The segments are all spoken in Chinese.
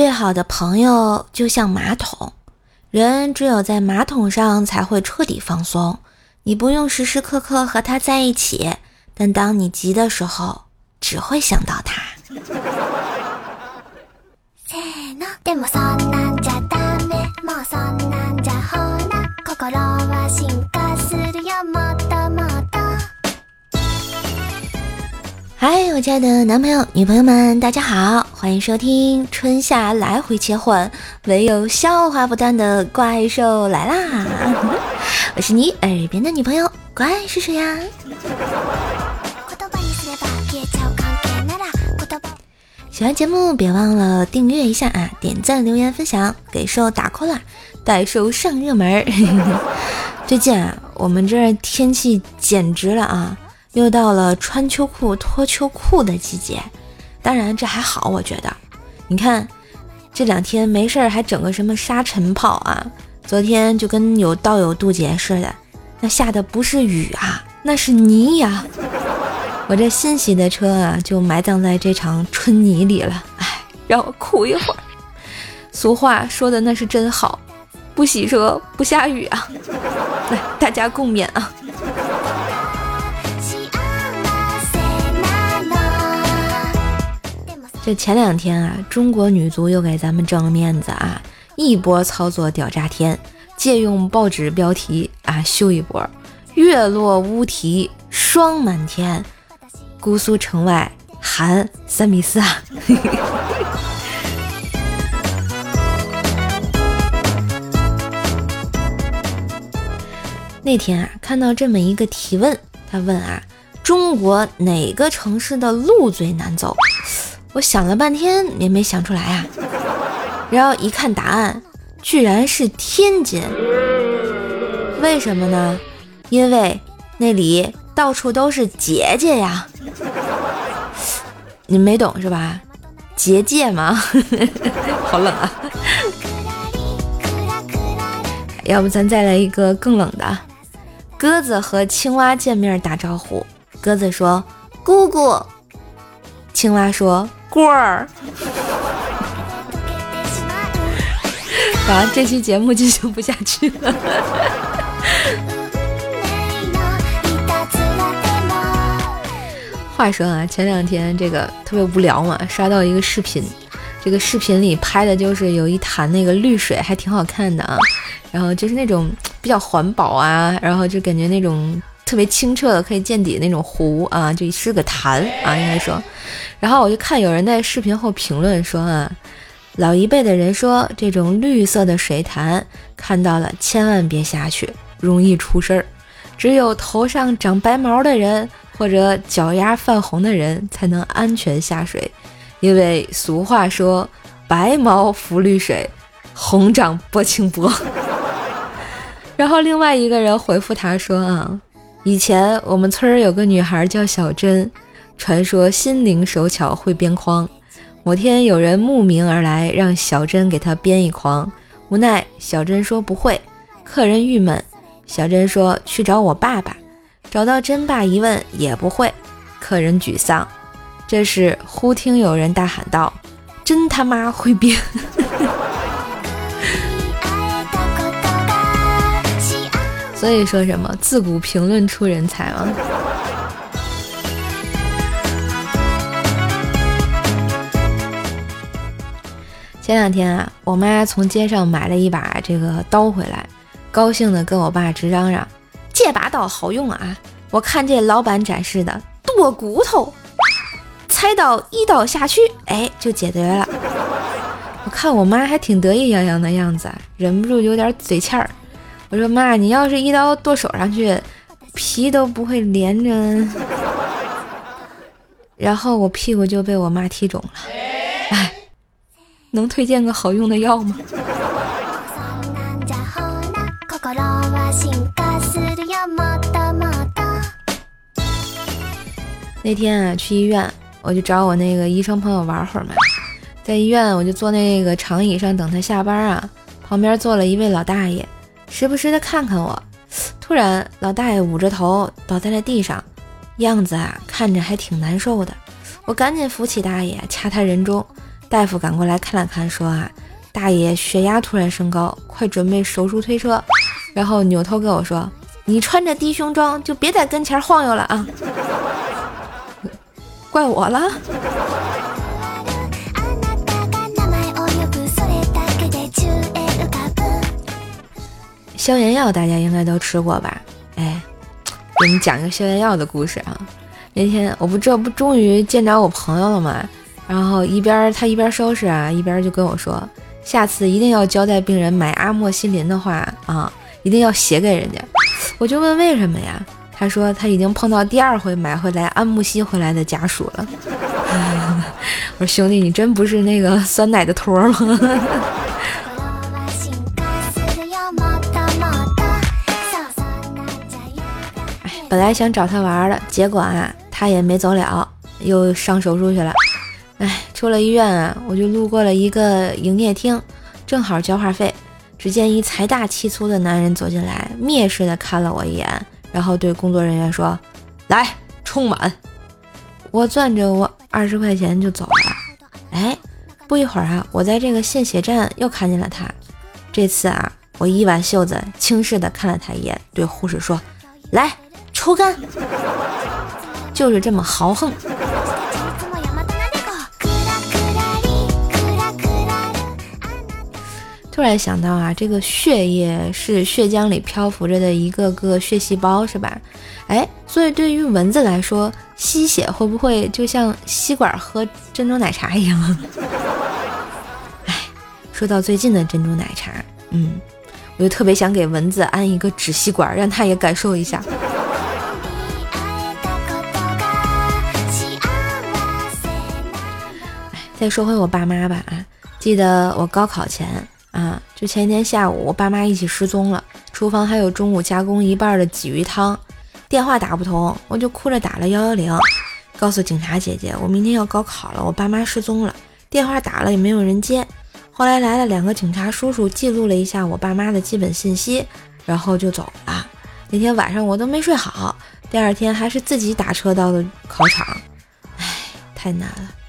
最好的朋友就像马桶，人只有在马桶上才会彻底放松。你不用时时刻刻和他在一起，但当你急的时候，只会想到他。嗨，我亲爱的男朋友、女朋友们，大家好，欢迎收听春夏来回切换，唯有笑话不断的怪兽来啦！我是你耳边的女朋友，怪是谁呀？喜欢节目别忘了订阅一下啊，点赞、留言、分享，给兽打 call 啦，带兽上热门。最近啊，我们这儿天气简直了啊！又到了穿秋裤脱秋裤的季节，当然这还好，我觉得。你看这两天没事儿还整个什么沙尘暴啊，昨天就跟有道友渡劫似的，那下的不是雨啊，那是泥呀。我这新洗的车啊，就埋葬在这场春泥里了。哎，让我哭一会儿。俗话说的那是真好，不洗车不下雨啊。来，大家共勉啊。这前两天啊，中国女足又给咱们挣了面子啊，一波操作屌炸天，借用报纸标题啊秀一波，月落乌啼霜满天，姑苏城外寒三比四啊。那天啊，看到这么一个提问，他问啊，中国哪个城市的路最难走？我想了半天也没想出来啊，然后一看答案，居然是天津。为什么呢？因为那里到处都是结界呀。你没懂是吧？结界吗？好冷啊！要不咱再来一个更冷的。鸽子和青蛙见面打招呼，鸽子说：“姑姑。”青蛙说。锅儿，啊，这期节目进行不下去了。话说啊，前两天这个特别无聊嘛，刷到一个视频，这个视频里拍的就是有一潭那个绿水，还挺好看的啊。然后就是那种比较环保啊，然后就感觉那种。特别清澈的可以见底的那种湖啊，就是个潭啊，应该说。然后我就看有人在视频后评论说啊，老一辈的人说这种绿色的水潭看到了千万别下去，容易出事儿。只有头上长白毛的人或者脚丫泛红的人才能安全下水，因为俗话说白毛浮绿水，红掌拨清波。然后另外一个人回复他说啊。以前我们村儿有个女孩叫小珍，传说心灵手巧，会编筐。某天有人慕名而来，让小珍给他编一筐，无奈小珍说不会。客人郁闷，小珍说去找我爸爸。找到珍爸一问，也不会。客人沮丧。这时忽听有人大喊道：“真他妈会编！”所以说什么自古评论出人才嘛？前两天啊，我妈从街上买了一把这个刀回来，高兴的跟我爸直嚷嚷：“这把刀好用啊！我看这老板展示的剁骨头，菜刀一刀下去，哎，就解决了。”我看我妈还挺得意洋洋的样子，忍不住有点嘴欠儿。我说妈，你要是一刀剁手上去，皮都不会连着，然后我屁股就被我妈踢肿了。哎，能推荐个好用的药吗？那天啊，去医院，我就找我那个医生朋友玩会儿嘛。在医院，我就坐那个长椅上等他下班啊，旁边坐了一位老大爷。时不时的看看我，突然老大爷捂着头倒在了地上，样子啊看着还挺难受的。我赶紧扶起大爷，掐他人中。大夫赶过来看了看，说啊，大爷血压突然升高，快准备手术推车。然后扭头跟我说：“你穿着低胸装就别在跟前晃悠了啊！” 怪我了。消炎药大家应该都吃过吧？哎，给你讲一个消炎药的故事啊。那天我不这不终于见着我朋友了吗？然后一边他一边收拾啊，一边就跟我说，下次一定要交代病人买阿莫西林的话啊，一定要写给人家。我就问为什么呀？他说他已经碰到第二回买回来安慕希回来的家属了。我说兄弟，你真不是那个酸奶的托吗？本来想找他玩的，结果啊，他也没走了，又上手术去了。哎，出了医院啊，我就路过了一个营业厅，正好交话费。只见一财大气粗的男人走进来，蔑视的看了我一眼，然后对工作人员说：“来，充满。”我攥着我二十块钱就走了。哎，不一会儿啊，我在这个献血站又看见了他。这次啊，我一挽袖子，轻视的看了他一眼，对护士说：“来。”抽干，就是这么豪横。突然想到啊，这个血液是血浆里漂浮着的一个个血细胞，是吧？哎，所以对于蚊子来说，吸血会不会就像吸管喝珍珠奶茶一样？哎，说到最近的珍珠奶茶，嗯，我就特别想给蚊子安一个纸吸管，让它也感受一下。再说回我爸妈吧啊，记得我高考前啊，就前一天下午，我爸妈一起失踪了，厨房还有中午加工一半的鲫鱼汤，电话打不通，我就哭着打了幺幺零，告诉警察姐姐，我明天要高考了，我爸妈失踪了，电话打了也没有人接，后来来了两个警察叔叔，记录了一下我爸妈的基本信息，然后就走了。那天晚上我都没睡好，第二天还是自己打车到的考场，唉，太难了。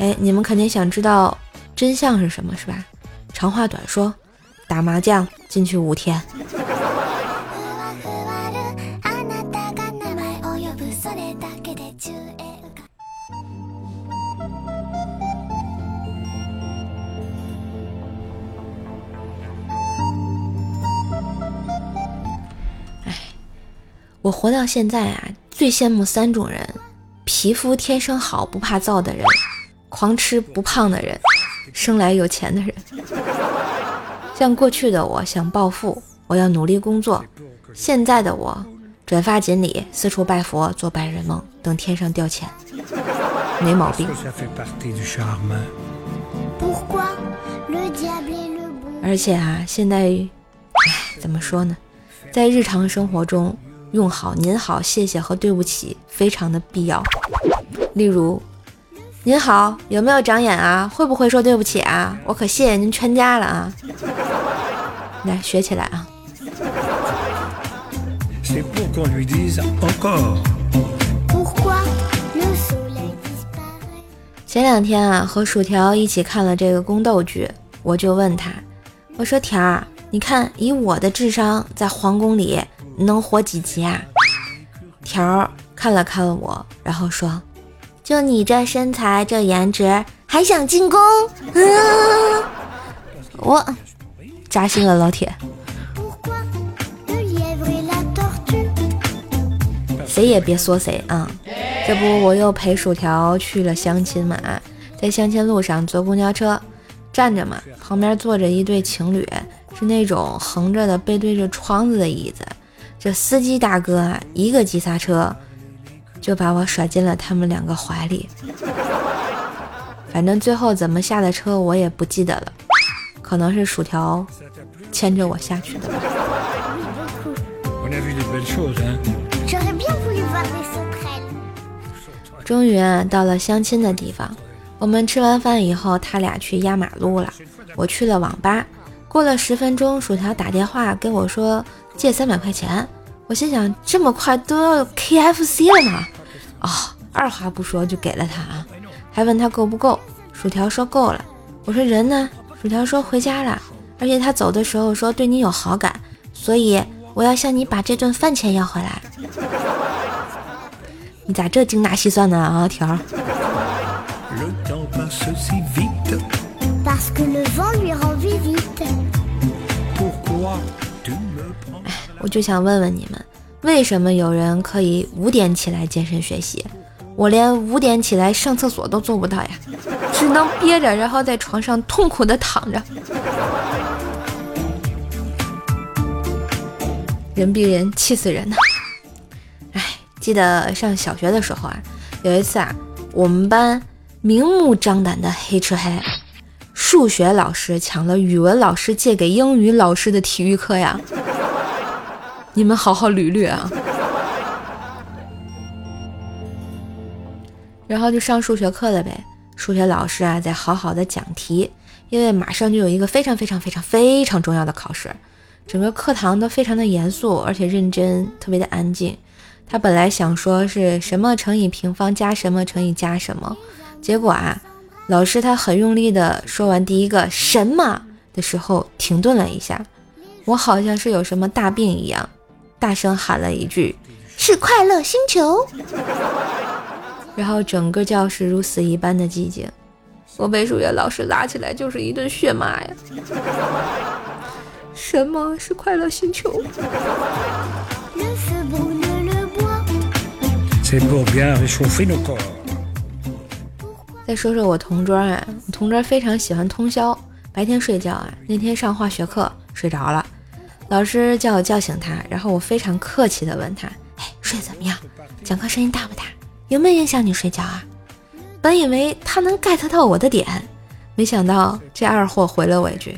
哎，你们肯定想知道真相是什么，是吧？长话短说，打麻将进去五天。哎，我活到现在啊，最羡慕三种人：皮肤天生好、不怕燥的人。狂吃不胖的人，生来有钱的人。像过去的我想暴富，我要努力工作；现在的我转发锦鲤，四处拜佛，做白日梦，等天上掉钱，没毛病。而且啊，现在，唉，怎么说呢？在日常生活中，用好“您好”“谢谢”和“对不起”非常的必要。例如。您好，有没有长眼啊？会不会说对不起啊？我可谢谢您全家了啊！来学起来啊！前两天啊，和薯条一起看了这个宫斗剧，我就问他，我说条儿，你看以我的智商，在皇宫里能活几集啊？条儿看了看我，然后说。就你这身材，这颜值，还想进宫？我扎心了，老铁。谁也别说谁啊！这不，我又陪薯条去了相亲嘛。在相亲路上坐公交车，站着嘛，旁边坐着一对情侣，是那种横着的背对着窗子的椅子。这司机大哥啊，一个急刹车。就把我甩进了他们两个怀里，反正最后怎么下的车我也不记得了，可能是薯条牵着我下去的吧。终于啊到了相亲的地方，我们吃完饭以后，他俩去压马路了，我去了网吧。过了十分钟，薯条打电话跟我说借三百块钱。我心想，这么快都要 KFC 了吗？哦，二话不说就给了他啊，还问他够不够。薯条说够了。我说人呢？薯条说回家了，而且他走的时候说对你有好感，所以我要向你把这顿饭钱要回来。你咋这精打细算呢啊条？我就想问问你们，为什么有人可以五点起来健身学习，我连五点起来上厕所都做不到呀？只能憋着，然后在床上痛苦的躺着。人比人，气死人呐！哎，记得上小学的时候啊，有一次啊，我们班明目张胆的黑吃黑。数学老师抢了语文老师借给英语老师的体育课呀！你们好好捋捋啊！然后就上数学课了呗。数学老师啊，在好好的讲题，因为马上就有一个非常非常非常非常重要的考试，整个课堂都非常的严肃，而且认真，特别的安静。他本来想说是什么乘以平方加什么乘以加什么，结果啊。老师他很用力的说完第一个什么的时候，停顿了一下，我好像是有什么大病一样，大声喊了一句：“是快乐星球。”然后整个教室如死一般的寂静，我被数学老师拉起来就是一顿血骂呀！什么是快乐星球？再说说我同桌啊，我同桌非常喜欢通宵，白天睡觉啊。那天上化学课睡着了，老师叫我叫醒他，然后我非常客气的问他：“哎，睡怎么样？讲课声音大不大？有没有影响你睡觉啊？”本以为他能 get 到我的点，没想到这二货回了我一句：“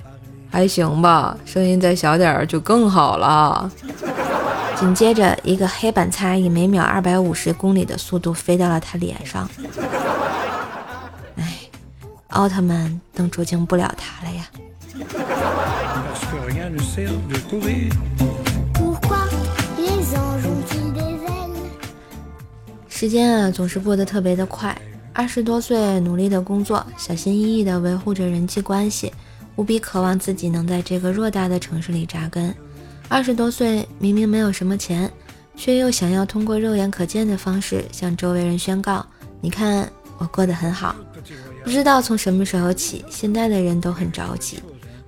还行吧，声音再小点儿就更好了。”紧接着一个黑板擦以每秒二百五十公里的速度飞到了他脸上。哎奥特曼都捉惊不了他了呀！时间啊，总是过得特别的快。二十多岁，努力的工作，小心翼翼的维护着人际关系，无比渴望自己能在这个偌大的城市里扎根。二十多岁，明明没有什么钱，却又想要通过肉眼可见的方式向周围人宣告：你看，我过得很好。不知道从什么时候起，现在的人都很着急，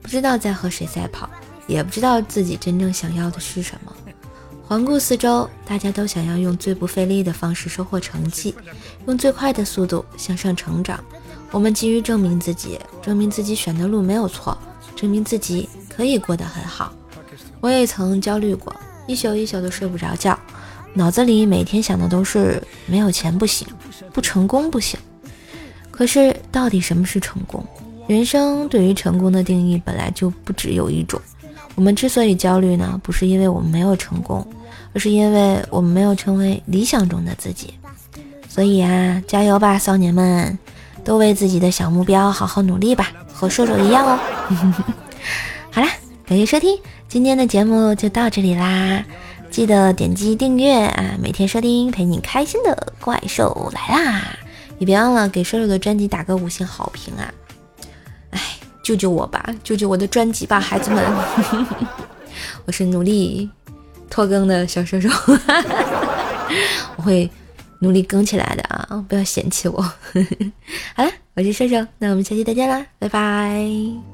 不知道在和谁赛跑，也不知道自己真正想要的是什么。环顾四周，大家都想要用最不费力的方式收获成绩，用最快的速度向上成长。我们急于证明自己，证明自己选的路没有错，证明自己可以过得很好。我也曾焦虑过，一宿一宿都睡不着觉，脑子里每天想的都是没有钱不行，不成功不行。可是，到底什么是成功？人生对于成功的定义本来就不只有一种。我们之所以焦虑呢，不是因为我们没有成功，而是因为我们没有成为理想中的自己。所以啊，加油吧，少年们，都为自己的小目标好好努力吧，和瘦瘦一样哦。好啦，感谢收听，今天的节目就到这里啦，记得点击订阅啊，每天收听陪你开心的怪兽来啦。也别忘了给瘦瘦的专辑打个五星好评啊！救救我吧，救救我的专辑吧，孩子们！我是努力拖更的小瘦瘦，我会努力更起来的啊！不要嫌弃我。好了，我是射手，那我们下期再见啦，拜拜。